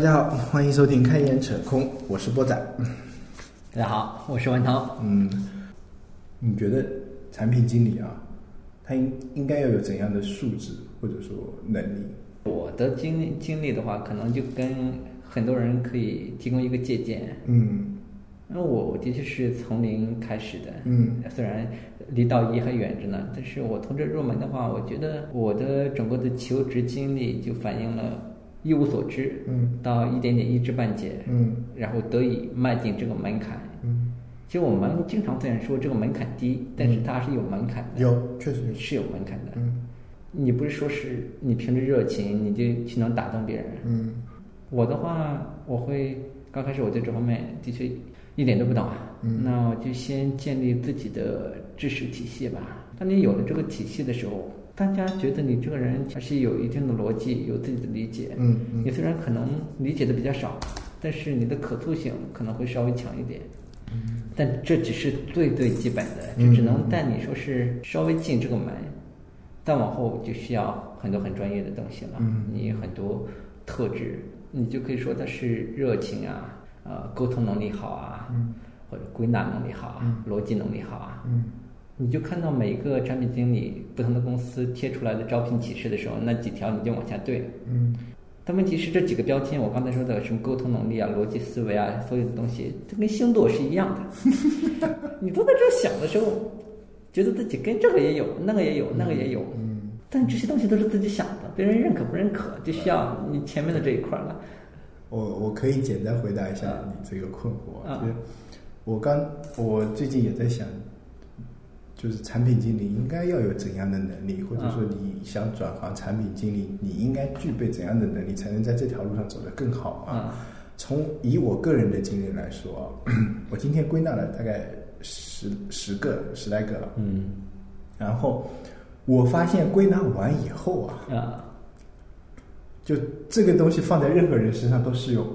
大家好，欢迎收听《开眼扯空》，我是波仔。大家好，我是文涛。嗯，你觉得产品经理啊，他应应该要有怎样的素质或者说能力？我的经经历的话，可能就跟很多人可以提供一个借鉴。嗯那我我的确是从零开始的，嗯虽然离到一还远着呢，但是我从这入门的话，我觉得我的整个的求职经历就反映了一无所知，嗯到一点点一知半解，嗯然后得以迈进这个门槛。嗯，其实我们经常虽然说这个门槛低，但是它是有门槛的，有确实。是有门槛的。嗯你不是说是你凭着热情你就去能打动别人？嗯我的话，我会刚开始我对这方面的确一点都不懂啊。嗯那我就先建立自己的知识体系吧。当你有了这个体系的时候，大家觉得你这个人还是有一定的逻辑，有自己的理解。嗯嗯你虽然可能理解的比较少，但是你的可塑性可能会稍微强一点。但这只是最最基本的，就只能带你说是稍微进这个门，再往后就需要很多很专业的东西了。嗯你很多特质，你就可以说它是热情啊，呃，沟通能力好啊，嗯或者归纳能力好啊，嗯逻辑能力好啊。嗯你就看到每一个产品经理不同的公司贴出来的招聘启事的时候，那几条你就往下对。嗯但问题是这几个标签，我刚才说的什么沟通能力啊、逻辑思维啊，所有的东西，它跟星座是一样的。你都在这想的时候，觉得自己跟这个也有，那个也有，那个也有，嗯但这些东西都是自己想的，别人认可不认可，就需要你前面的这一块了。我我可以简单回答一下你这个困惑。啊就是我刚我最近也在想，就是产品经理应该要有怎样的能力，或者说你想转行产品经理，你应该具备怎样的能力，才能在这条路上走得更好啊？啊从以我个人的经历来说啊，我今天归纳了大概十十个十来个了，嗯然后我发现归纳完以后啊，啊就这个东西放在任何人身上都适用。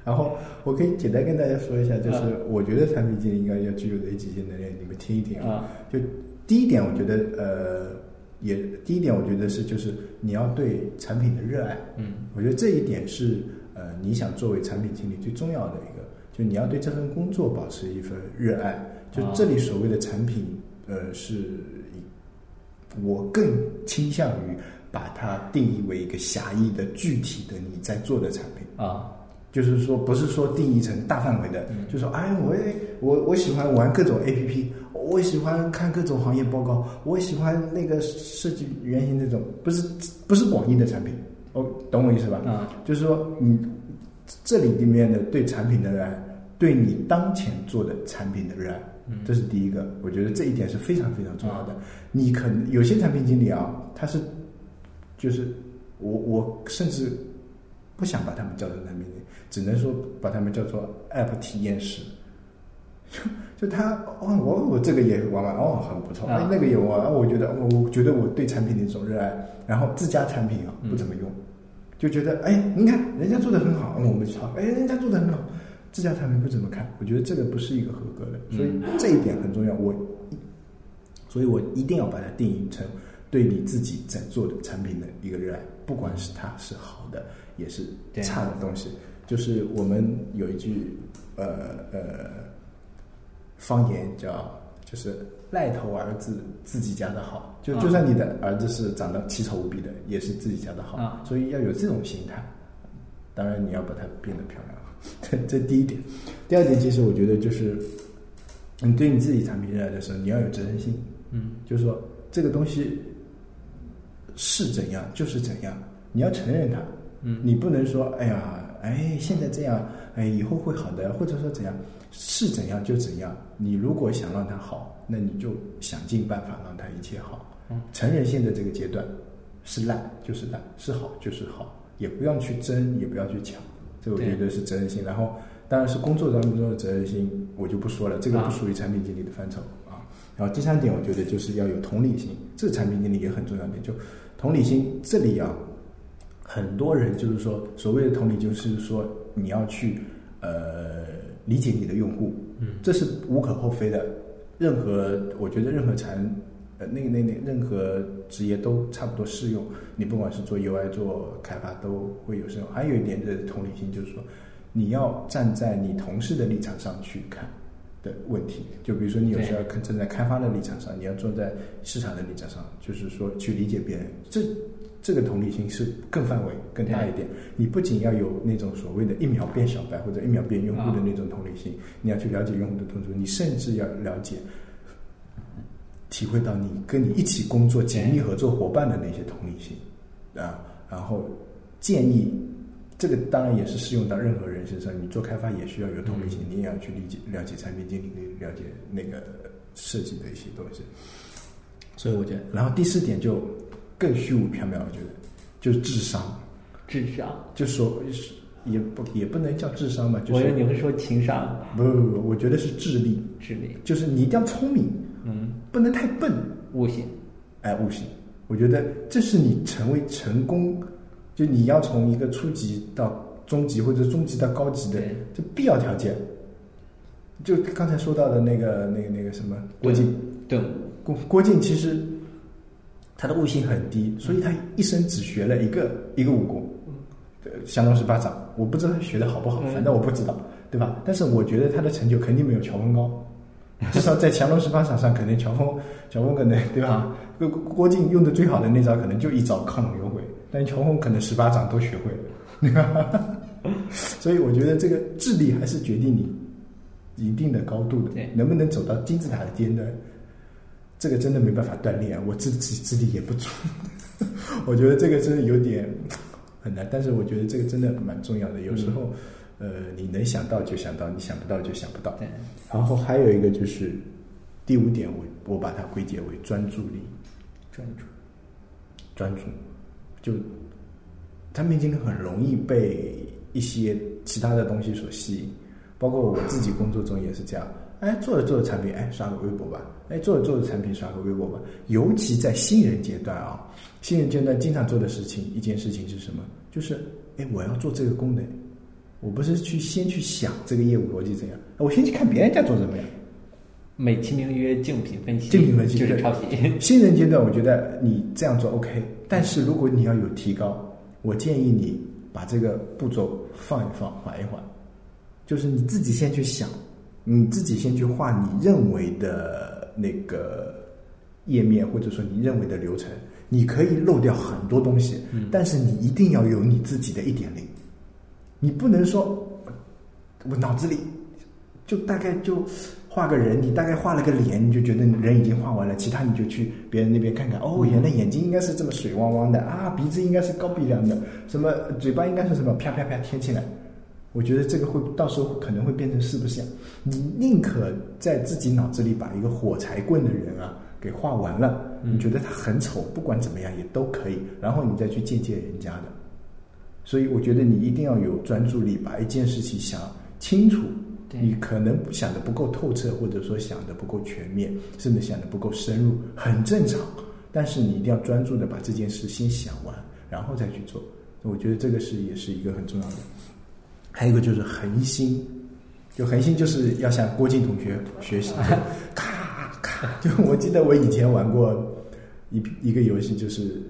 然后我可以简单跟大家说一下，就是啊我觉得产品经理应该要具有的几些能力，你们听一听啊。啊就第一点，我觉得呃，也第一点，我觉得是就是你要对产品的热爱。嗯我觉得这一点是呃，你想作为产品经理最重要的一个，就你要对这份工作保持一份热爱。就啊这里所谓的产品，呃，是以我更倾向于把它定义为一个狭义的、具体的你在做的产品。啊就是说，不是说定义成大范围的，嗯。就说哎，我也我我喜欢玩各种 A P P，我喜欢看各种行业报告，我喜欢那个设计原型那种，不是不是广义的产品，哦，懂我意思吧？啊。就是说你这里里面的对产品的热爱，对你当前做的产品的热爱，嗯。这是第一个，我觉得这一点是非常非常重要的。你可能有些产品经理啊，他是就是我我甚至不想把他们叫做产品经理，只能说把他们叫做 App 体验师。就 就他哦，我我这个也玩玩哦，很不错，哎啊，那个也玩，哦我觉得我我觉得我对产品的一种热爱，然后自家产品啊不怎么用，就觉得哎，你看人家做的很好，我们抄，哎，人家做的很好，自家产品不怎么看，我觉得这个不是一个合格的，所以这一点很重要，我，所以我一定要把它定义成对你自己在做的产品的一个热爱，不管是它是好的，也是对。差的东西，就是我们有一句呃呃方言叫就是赖头儿子自己家的好，就啊。就算你的儿子是长得奇丑无比的，也是自己家的好，啊。所以要有这种心态。当然你要把它变得漂亮，这这第一点。第二点，其实我觉得就是你对你自己产品热爱的时候，你要有责任心，嗯。就是说这个东西是怎样就是怎样，你要承认它，嗯。你不能说哎呀，哎现在这样，哎以后会好的，或者说怎样是怎样就怎样。你如果想让他好，那你就想尽办法让他一切好。嗯成人性的这个阶段是烂就是烂，是好就是好，也不要去争，也不要去抢，这我觉得是责任心。然后当然是工作当中的责任心，我就不说了，这个不啊属于产品经理的范畴啊。然后第三点，我觉得就是要有同理心，这个产品经理也很重要一点。就同理心这里啊，很多人就是说，所谓的同理，就是说你要去呃理解你的用户，嗯这是无可厚非的。任何我觉得任何产呃，那个那那任何职业都差不多适用。你不管是做 UI 做开发都会有适用。还有一点的同理心，就是说你要站在你同事的立场上去看的问题。就比如说你有时候要站在开发的立场上，你要坐在市场的立场上，就是说去理解别人。这这个同理心是更范围更大一点。你不仅要有那种所谓的一秒变小白或者一秒变用户的那种同理心，你要去了解用户的痛处，你甚至要了解、体会到你跟你一起工作、紧密合作伙伴的那些同理心啊。然后建议，这个当然也是适用到任何人身上。你做开发也需要有同理心，你也要去理解、了解产品经理，了解那个设计的一些东西。所以我觉得，然后第四点就。更虚无缥缈，我觉得就是智商，智商。就说是也不也不能叫智商吧，就是你会说情商，不不不，我觉得是智力，智力。就是你一定要聪明，嗯，不能太笨，悟性，哎，悟性，我觉得这是你成为成功，就你要从一个初级到中级或者中级到高级的这必要条件。就刚才说到的那个那个那个什么郭靖，对，郭郭靖其实。他的悟性很低，所以他一生只学了一个一个武功，降龙十八掌。我不知道他学的好不好，反正我不知道，对吧？但是我觉得他的成就肯定没有乔峰高，至少在降龙十八掌上，可能乔峰乔峰可能对吧？郭郭靖用的最好的那招可能就一招亢龙有悔，但乔峰可能十八掌都学会了，对吧？所以我觉得这个智力还是决定你一定的高度的，能不能走到金字塔的尖端。这个真的没办法锻炼，我自己智力也不足，我觉得这个真的有点很难。但是我觉得这个真的蛮重要的。有时候，呃，你能想到就想到，你想不到就想不到。然后还有一个就是第五点，我我把它归结为专注力。专注，专注，就产品经理很容易被一些其他的东西所吸引，包括我自己工作中也是这样。哎，做着做着产品，哎，刷个微博吧。哎，做着做着产品，刷个微博吧。尤其在新人阶段啊，新人阶段经常做的事情，一件事情是什么？就是，哎，我要做这个功能，我不是去先去想这个业务逻辑怎样，我先去看别人家做怎么样。美其名曰竞品分析，竞品分析就是抄袭。新人阶段，我觉得你这样做 OK，但是如果你要有提高，我建议你把这个步骤放一放，缓一缓，就是你自己先去想。你自己先去画你认为的那个页面，或者说你认为的流程，你可以漏掉很多东西，但是你一定要有你自己的一点零。你不能说我脑子里就大概就画个人，你大概画了个脸，你就觉得人已经画完了，其他你就去别人那边看看。哦，原来眼睛应该是这么水汪汪的啊，鼻子应该是高鼻梁的，什么嘴巴应该是什么啪啪啪贴起来。我觉得这个会到时候可能会变成四不像，你宁可在自己脑子里把一个火柴棍的人啊给画完了，你觉得他很丑，不管怎么样也都可以，然后你再去借鉴人家的。所以我觉得你一定要有专注力，把一件事情想清楚。你可能想的不够透彻，或者说想的不够全面，甚至想的不够深入，很正常。但是你一定要专注的把这件事先想完，然后再去做。我觉得这个是也是一个很重要的。还有一个就是恒心，就恒心就是要向郭靖同学学习，咔咔。就我记得我以前玩过一一个游戏，就是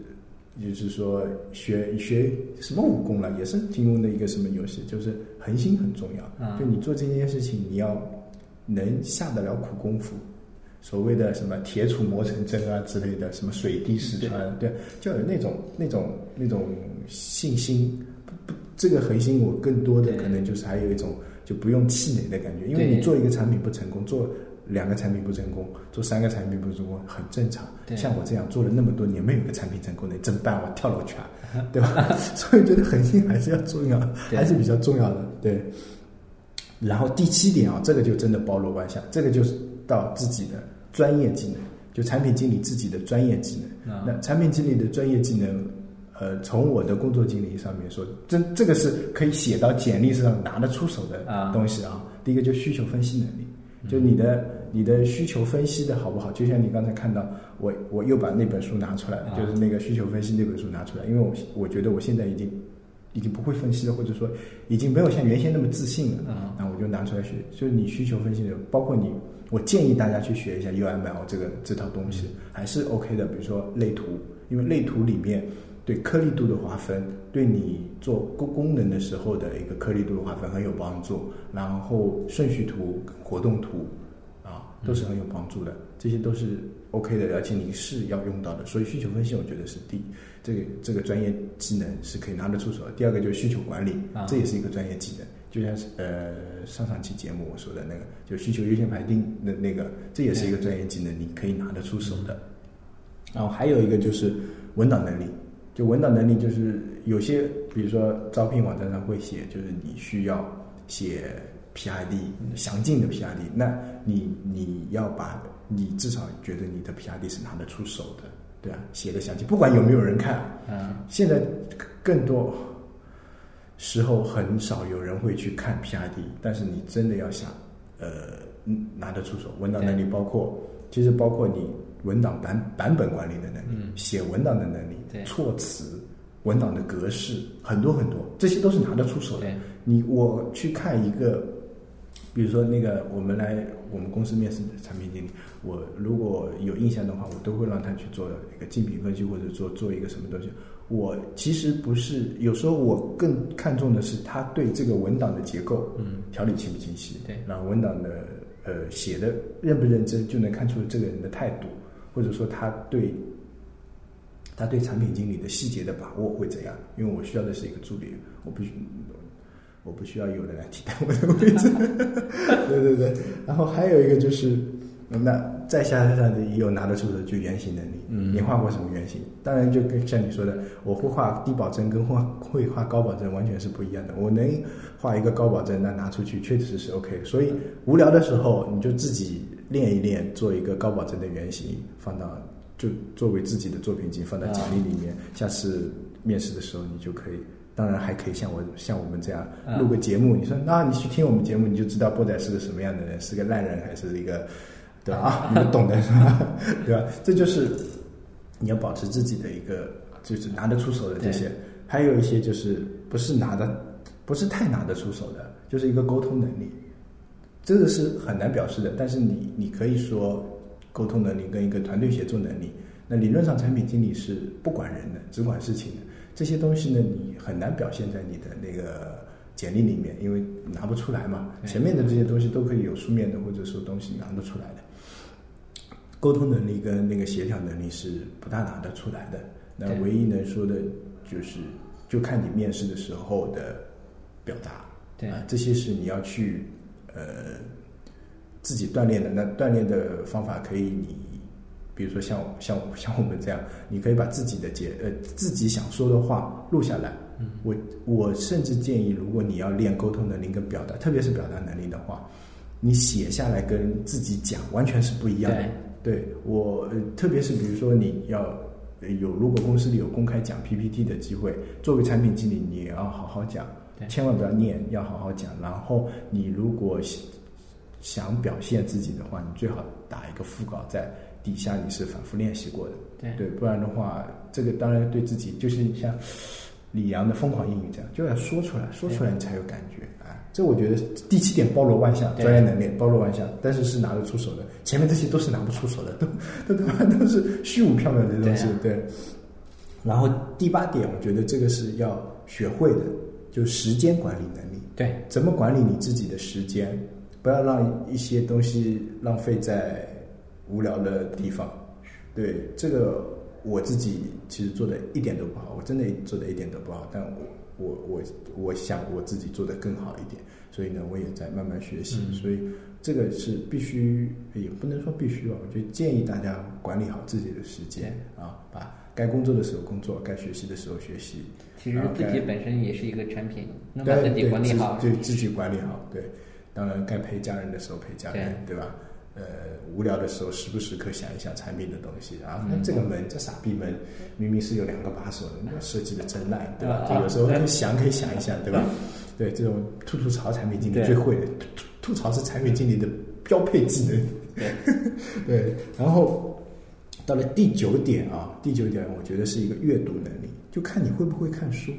就是说学学什么武功了，也是金庸的一个什么游戏，就是恒心很重要。就你做这件事情，你要能下得了苦功夫，所谓的什么铁杵磨成针啊之类的，什么水滴石穿，对，就有那种那种那种信心。这个核心，我更多的可能就是还有一种就不用气馁的感觉，因为你做一个产品不成功，做两个产品不成功，做三个产品不成功，很正常。像我这样做了那么多年，没有一个产品成功的，怎么办？我跳楼去啊，对吧？所以觉得核心还是要重要，还是比较重要的。对。然后第七点啊，这个就真的包罗万象，这个就是到自己的专业技能，就产品经理自己的专业技能。那产品经理的专业技能。呃，从我的工作经历上面说，这这个是可以写到简历上拿得出手的东西啊。第一个就需求分析能力，就你的你的需求分析的好不好？就像你刚才看到，我我又把那本书拿出来了，就是那个需求分析那本书拿出来，因为我我觉得我现在已经已经不会分析了，或者说已经没有像原先那么自信了。那我就拿出来学，就是你需求分析的，包括你我建议大家去学一下 UML 这个这套东西，还是 OK 的。比如说类图，因为类图里面对颗粒度的划分，对你做功功能的时候的一个颗粒度的划分很有帮助。然后顺序图、活动图啊，都是很有帮助的，这些都是 OK 的，而且你是要用到的。所以需求分析，我觉得是第这个这个专业技能是可以拿得出手的。第二个就是需求管理，这也是一个专业技能。就像是呃上上期节目我说的那个，就需求优先排定的那个，这也是一个专业技能，你可以拿得出手的。然后还有一个就是文档能力，就文档能力就是有些，比如说招聘网站上会写，就是你需要写 PID 详尽的 PID，那你你要把你至少觉得你的 PID 是拿得出手的，对啊，写的详尽，不管有没有人看，嗯，现在更多。时候很少有人会去看 PID，但是你真的要想，呃，拿得出手，文档能力包括，其实包括你文档版版本管理的能力，写文档的能力，措辞，文档的格式，很多很多，这些都是拿得出手的。你我去看一个，比如说那个我们来我们公司面试的产品经理，我如果有印象的话，我都会让他去做一个竞品分析，或者做做一个什么东西。我其实不是，有时候我更看重的是他对这个文档的结构，嗯，条理清不清晰，对，然后文档的呃写的认不认真，就能看出这个人的态度，或者说他对，他对产品经理的细节的把握会怎样？因为我需要的是一个助理，我不需，我不需要有人来替代我的位置，对对对，然后还有一个就是。那再下下的也有拿得出的就原型能力。嗯，你画过什么原型？当然就跟像你说的，我会画低保真跟画会画高保真完全是不一样的。我能画一个高保真，那拿出去确实是 OK。所以无聊的时候你就自己练一练，做一个高保真的原型，放到就作为自己的作品集放到简历里面。下次面试的时候你就可以。当然还可以像我像我们这样录个节目。你说那你去听我们节目，你就知道波仔是个什么样的人，是个烂人还是一个。对吧？你们懂的是吧？对吧？这就是你要保持自己的一个，就是拿得出手的这些。还有一些就是不是拿的，不是太拿得出手的，就是一个沟通能力。这个是很难表示的，但是你你可以说沟通能力跟一个团队协作能力。那理论上，产品经理是不管人的，只管事情的。这些东西呢，你很难表现在你的那个简历里面，因为拿不出来嘛。前面的这些东西都可以有书面的，或者说东西拿得出来的。沟通能力跟那个协调能力是不大拿得出来的。那唯一能说的，就是就看你面试的时候的表达。对啊，这些是你要去呃自己锻炼的。那锻炼的方法可以，你比如说像像像我们这样，你可以把自己的节呃自己想说的话录下来。嗯，我我甚至建议，如果你要练沟通能力跟表达，特别是表达能力的话，你写下来跟自己讲完全是不一样的。对我，特别是比如说你要有，如果公司里有公开讲 PPT 的机会，作为产品经理，你也要好好讲，千万不要念，要好好讲。然后你如果想表现自己的话，你最好打一个副稿在底下，你是反复练习过的，对，不然的话，这个当然对自己就是像李阳的疯狂英语这样，就要说出来，说出来你才有感觉啊。这我觉得第七点包罗万象，专业能力包罗万象，但是是拿得出手的。前面这些都是拿不出手的，都 都都都是虚无缥缈的东西。对。然后第八点，我觉得这个是要学会的，就时间管理能力。对，怎么管理你自己的时间？不要让一些东西浪费在无聊的地方。对，这个我自己其实做的一点都不好，我真的做的一点都不好，但我。我我我想我自己做的更好一点，所以呢，我也在慢慢学习。所以这个是必须，也不能说必须吧。我就建议大家管理好自己的时间啊，把该工作的时候工作，该学习的时候学习。其实自己本身也是一个产品，能把自己管理好，对自己管理好。对，当然该陪家人的时候陪家人，对吧？呃，无聊的时候，时不时刻想一想产品的东西啊。那这个门，这傻逼门，明明是有两个把手的，那设计的真烂，对吧？就有时候想可以想一想，对吧？对，这种吐吐槽产品经理最会的，吐吐槽是产品经理的标配技能。对，然后到了第九点啊，第九点我觉得是一个阅读能力，就看你会不会看书，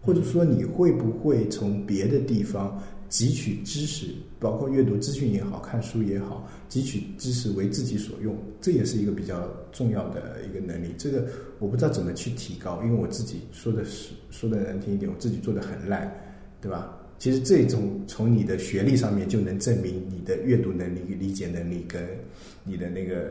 或者说你会不会从别的地方汲取知识，包括阅读资讯也好看书也好，汲取知识为自己所用，这也是一个比较重要的一个能力。这个我不知道怎么去提高，因为我自己说的是说的难听一点，我自己做的很烂，对吧？其实这种从你的学历上面就能证明你的阅读能力、理解能力跟你的那个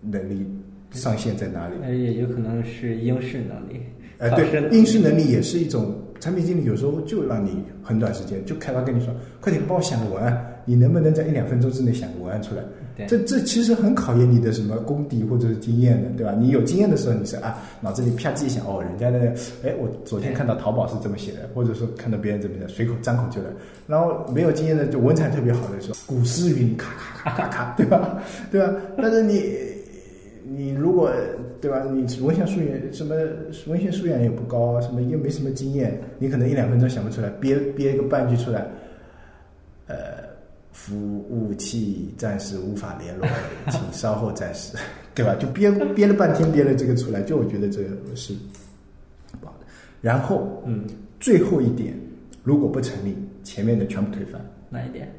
能力上限在哪里。呃，也有可能是应试能力。呃，对，应试能力也是一种产品经理，有时候就让你很短时间就开发跟你说，快点帮我想个文案，你能不能在一两分钟之内想个文案出来？这这其实很考验你的什么功底或者是经验的，对吧？你有经验的时候，你是啊，脑子里啪叽一想，哦，人家的，哎，我昨天看到淘宝是这么写的，或者说看到别人怎么写，随口张口就来。然后没有经验的，就文采特别好的时候，古诗云咔咔咔咔咔，对吧？对吧？但是你你如果对吧？你文献素养什么文献素养也不高，什么又没什么经验，你可能一两分钟想不出来，憋憋一个半句出来，呃。服务器暂时无法联络，请稍后再试，对吧？就憋憋了半天，憋了这个出来，就我觉得这个是不好的。然后，嗯，最后一点，如果不成立，前面的全部推翻。哪一点？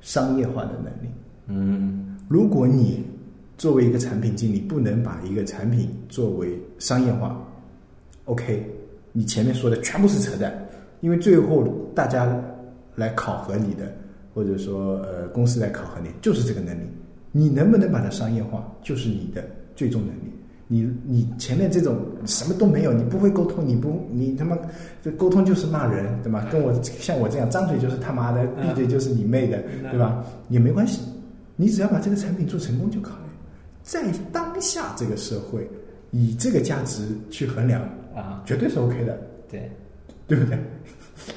商业化的能力。嗯，如果你作为一个产品经理，不能把一个产品作为商业化，OK，你前面说的全部是扯淡，因为最后大家来考核你的。或者说，呃，公司来考核你，就是这个能力，你能不能把它商业化，就是你的最终能力。你你前面这种什么都没有，你不会沟通，你不你他妈这沟通就是骂人，对吧？跟我像我这样张嘴就是他妈的，闭嘴就是你妹的，对吧？也没关系，你只要把这个产品做成功就可以。在当下这个社会，以这个价值去衡量啊，绝对是 OK 的，对，对不对？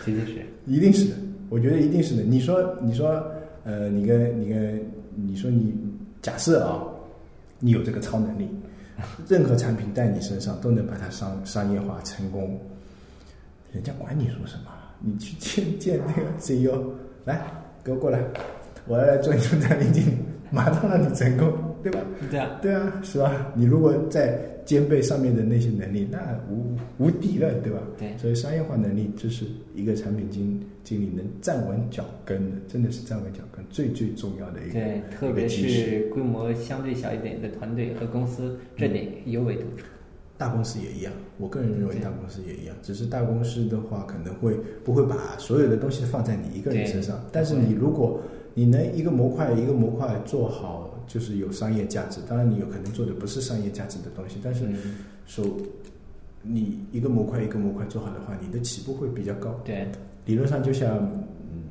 一定是，一定是的。我觉得一定是的。你说，你说，呃，你跟你跟你说，你假设啊，你有这个超能力，任何产品在你身上都能把它商商业化成功，人家管你说什么？你去见见那个 CEO，来，给我过来，我要来做你的产品经理，马上让你成功，对吧？对啊，对啊，是吧？你如果在兼备上面的那些能力，那无无敌了，对吧？对，所以商业化能力就是一个产品经经理能站稳脚跟的，真的是站稳脚跟最最重要的一个。对，特别是规模相对小一点的团队和公司，这点尤为突出。大公司也一样，我个人认为大公司也一样，只是大公司的话可能会不会把所有的东西放在你一个人身上，但是你如果你能一个模块一个模块做好。就是有商业价值，当然你有可能做的不是商业价值的东西，但是说你一个模块一个模块做好的话，你的起步会比较高。对，理论上就像嗯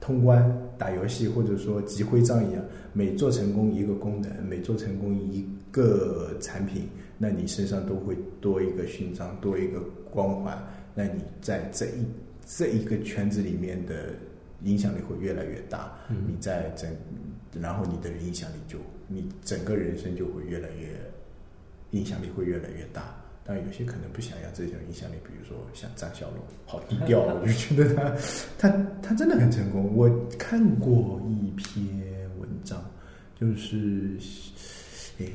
通关打游戏或者说集徽章一样，每做成功一个功能，每做成功一个产品，那你身上都会多一个勋章，多一个光环，那你在这一这一个圈子里面的影响力会越来越大。你在整。然后你的影响力就，你整个人生就会越来越，影响力会越来越大。但有些可能不想要这种影响力，比如说像张小龙，好低调，我就觉得他，他他真的很成功。我看过一篇文章，就是，诶。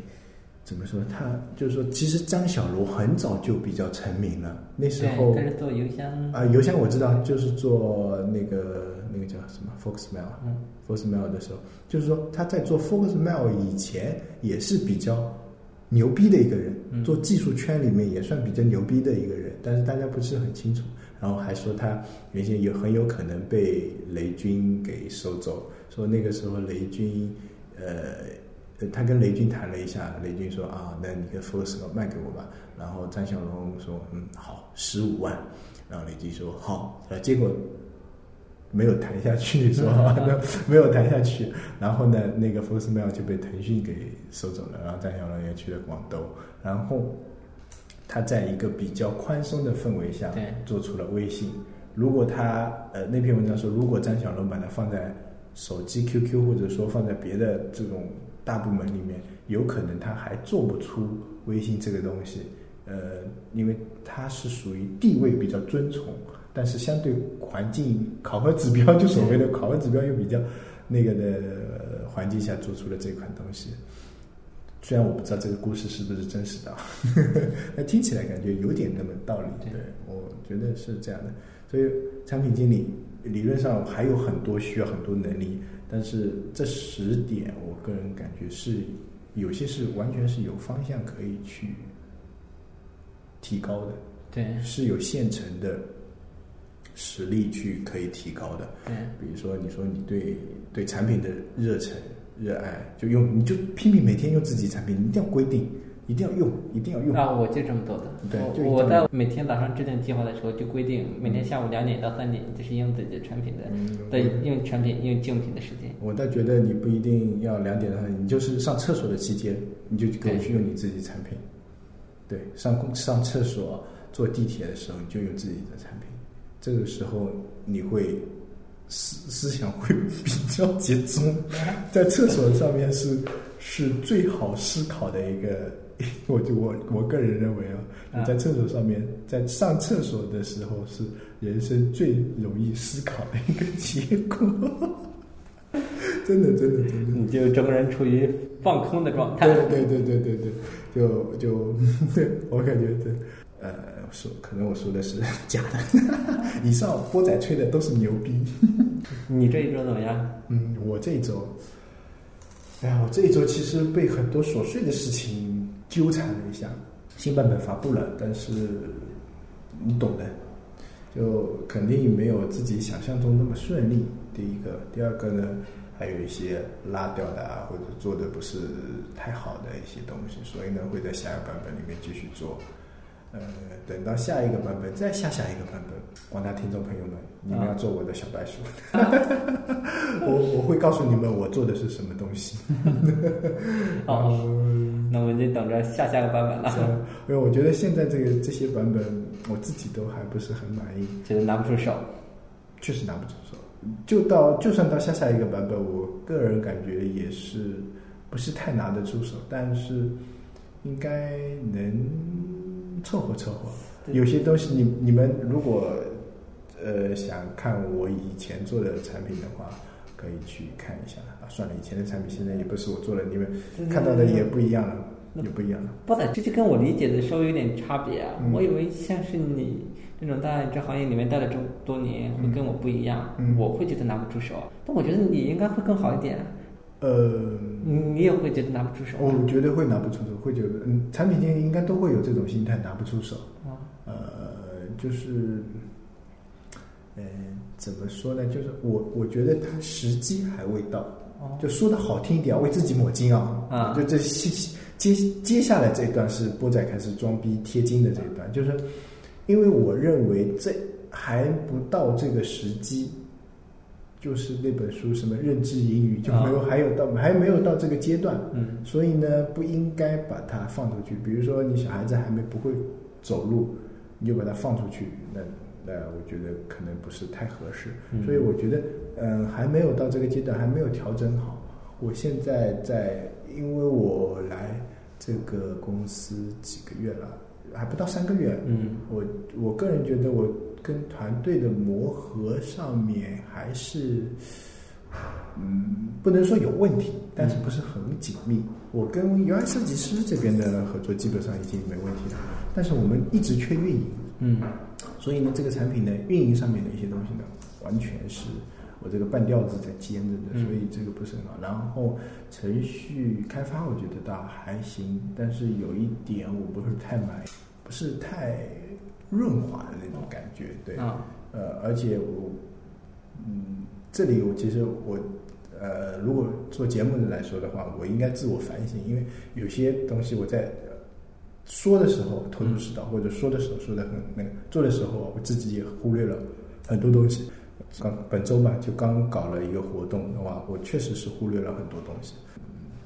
怎么说？他就是说，其实张小龙很早就比较成名了。那时候开始做邮箱啊，邮箱我知道，就是做那个那个叫什么 Foxmail，嗯，Foxmail 的时候，就是说他在做 Foxmail 以前也是比较牛逼的一个人，做技术圈里面也算比较牛逼的一个人，但是大家不是很清楚。然后还说他原先有很有可能被雷军给收走，说那个时候雷军呃。他跟雷军谈了一下，雷军说啊，那你跟 Fox 卖给我吧。然后张小龙说，嗯，好，十五万。然后雷军说好，呃，结果没有谈下去，是吧 没有谈下去。然后呢，那个 Fox Mail 就被腾讯给收走了。然后张小龙也去了广东。然后他在一个比较宽松的氛围下，做出了微信。如果他呃那篇文章说，如果张小龙把它放在手机 QQ，或者说放在别的这种。大部门里面有可能他还做不出微信这个东西，呃，因为他是属于地位比较尊崇，但是相对环境考核指标，就所谓的考核指标又比较那个的环境下做出了这款东西。虽然我不知道这个故事是不是真实的，那听起来感觉有点那么道理。对对，我觉得是这样的。所以产品经理理论上还有很多需要很多能力，但是这十点，我个人感觉是有些是完全是有方向可以去提高的，对是有现成的实力去可以提高的。对比如说，你说你对对产品的热忱、热爱，就用你就拼命每天用自己产品，你一定要规定，一定要用，一定要用。啊，我就这么做的。对就我在每天早上制定计划的时候，就规定每天下午两点到三点就是用自己的产品的嗯的用产品用竞品的时间。我倒觉得你不一定要两点到三点，你就是上厕所的期间，你就给我对去用你自己产品。对，上公上厕所、坐地铁的时候，你就用自己的产品。这个时候你会思思想会比较集中，在厕所上面是是最好思考的一个。我就我我个人认为啊，啊你在厕所上面，在上厕所的时候是人生最容易思考的一个结果。真的，真的，真的。你就整个人处于放空的状态。对对对对对对，就就对 我感觉这呃说可能我说的是 假的，以上波仔吹的都是牛逼。你这一周怎么样？嗯，我这一周，哎呀，我这一周其实被很多琐碎的事情纠缠了一下。新版本发布了，但是你懂的，就肯定没有自己想象中那么顺利。第一个，第二个呢，还有一些拉掉的啊，或者做的不是太好的一些东西，所以呢，会在下一个版本里面继续做。呃，等到下一个版本，再下下一个版本，广大听众朋友们，你们要做我的小白鼠，我我会告诉你们我做的是什么东西。好，那我们就等着下下个版本了。因为我觉得现在这个这些版本，我自己都还不是很满意，觉得拿不出手。确实拿不出手。就到就算到下下一个版本，我个人感觉也是不是太拿得出手，但是应该能凑合凑合。有些东西你你们如果呃想看我以前做的产品的话，可以去看一下啊。算了，以前的产品现在也不是我做的，你们看到的也不一样了，也不一样了。不的，这就跟我理解的稍微有点差别啊。嗯我以为像是你这种在这行业里面待了这么多年，会跟我不一样，嗯我会觉得拿不出手。但我觉得你应该会更好一点，呃，你你也会觉得拿不出手。我绝对会拿不出手，会觉得嗯，产品经理应该都会有这种心态，拿不出手。啊，呃，就是，呃，怎么说呢？就是我我觉得他时机还未到。哦就说的好听一点，为自己抹金啊！啊就这接接接下来这一段是波仔开始装逼贴金的这一段，就是因为我认为这还不到这个时机，就是那本书什么认知英语就没有、啊还有到还没有到这个阶段，嗯所以呢不应该把它放出去。比如说你小孩子还没不会走路，你就把它放出去，那那我觉得可能不是太合适。嗯所以我觉得，嗯、还没有到这个阶段，还没有调整好。我现在在，因为我来这个公司几个月了，还不到三个月，嗯我我个人觉得我跟团队的磨合上面还是，嗯，不能说有问题，但是不是很紧密。我跟 UI 设计师这边的合作基本上已经没问题了，但是我们一直缺运营，嗯所以呢，这个产品呢，运营上面的一些东西呢，完全是我这个半吊子在兼着的，嗯所以这个不是很好。然后程序开发我觉得倒还行，但是有一点我不是太满意，不是太润滑的那种感觉，对，啊呃，而且我，嗯，这里我其实我，呃，如果做节目的来说的话，我应该自我反省，因为有些东西我在呃说的时候头头是道，或者说的时候说的很那个，做的时候我自己也忽略了很多东西。刚本周嘛，就刚搞了一个活动的话，我确实是忽略了很多东西。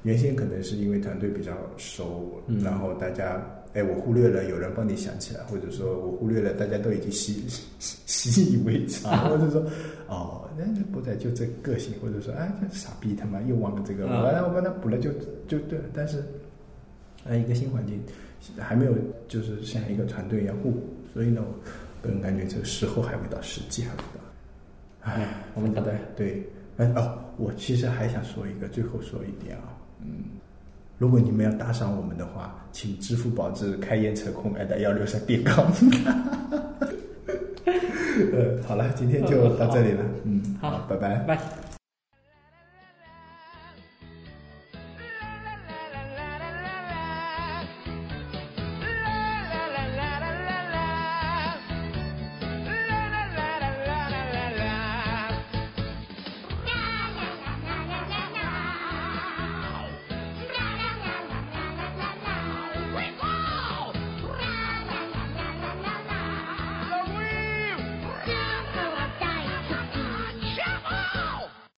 原先可能是因为团队比较熟，嗯然后大家，哎，我忽略了有人帮你想起来，或者说我忽略了大家都已经习习习以为常，或者说，哦，那那波仔就这个性，或者说，哎，这傻逼他妈又忘了这个，啊完了我帮他补了就就对了。但是，呃，一个新环境还没有就是像一个团队一样互补，所以呢，我个人感觉这个时候还未到，时机还未到。哎，我们等对对，哎哦，我其实还想说一个，最后说一点啊，嗯，如果你们要打赏我们的话，请支付宝至开烟车控艾特幺六三点 com。呃，好了，今天就到这里了。嗯，好拜拜。拜。